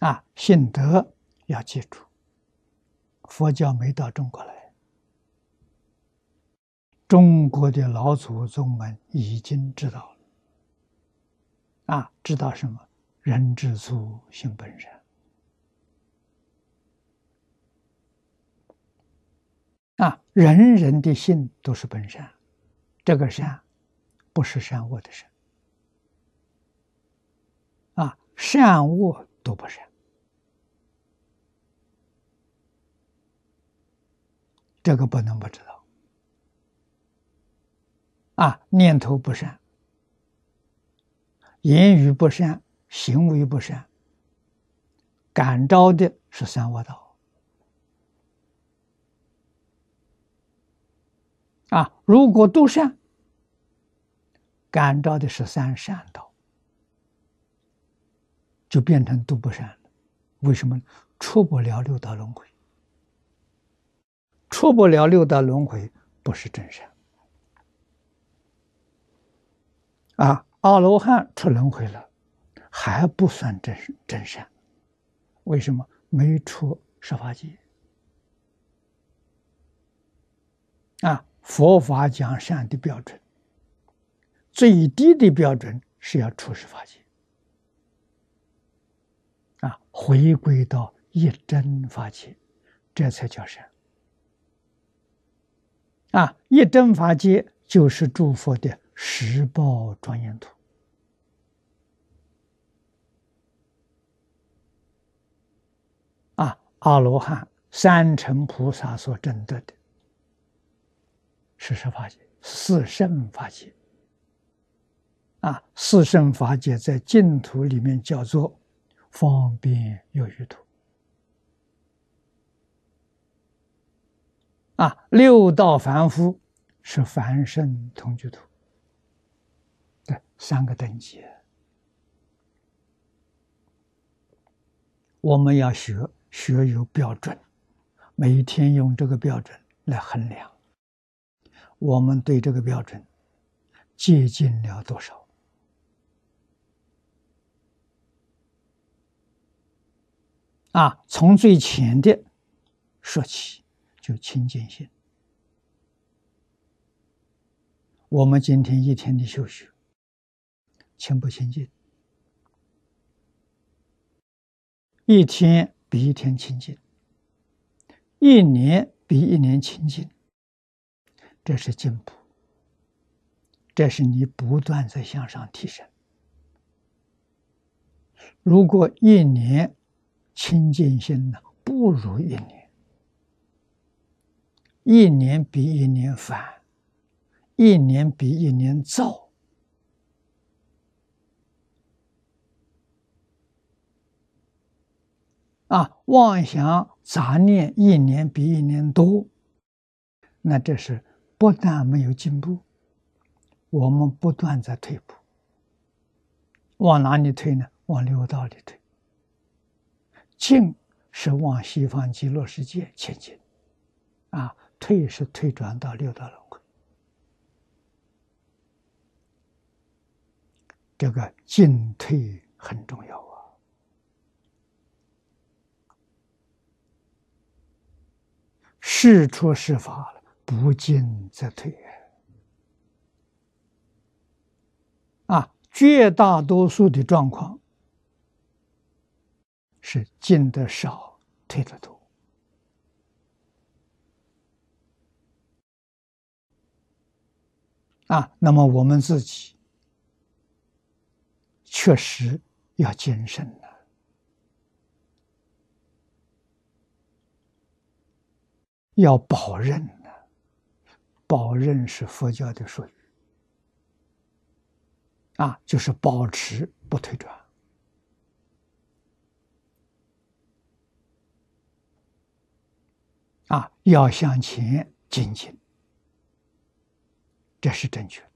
啊，信德要记住，佛教没到中国来，中国的老祖宗们已经知道了，啊，知道什么？人之初，性本善。啊，人人的性都是本善，这个善不是善恶的善，啊，善恶都不善，这个不能不知道。啊，念头不善，言语不善，行为不善，感召的是三恶道。啊，如果都善，感召的是三善道，就变成都不善了。为什么？出不了六道轮回，出不了六道轮回，不是真善。啊，阿罗汉出轮回了，还不算真真善。为什么？没出十法界。啊。佛法讲善的标准，最低的标准是要出十法界，啊，回归到一真法界，这才叫善。一真法界就是诸佛的十报庄严图，啊，阿罗汉、三乘菩萨所证得的。是十法界，四圣法界。啊，四圣法界在净土里面叫做方便有余土。啊，六道凡夫是凡圣同居土。对，三个等级。我们要学，学有标准，每天用这个标准来衡量。我们对这个标准接近了多少？啊，从最浅的说起，就清净心。我们今天一天的修学，清不清净？一天比一天清净，一年比一年清净。这是进步，这是你不断在向上提升。如果一年清净心呢，不如一年，一年比一年烦，一年比一年躁，啊，妄想杂念一年比一年多，那这是。不但没有进步，我们不断在退步。往哪里退呢？往六道里退。进是往西方极乐世界前进，啊，退是退转到六道轮回。这个进退很重要啊！事出是法了。不进则退啊！绝大多数的状况是进的少，退的多啊。那么我们自己确实要谨慎了，要保任。保任是佛教的术语，啊，就是保持不退转，啊，要向前精进，这是正确。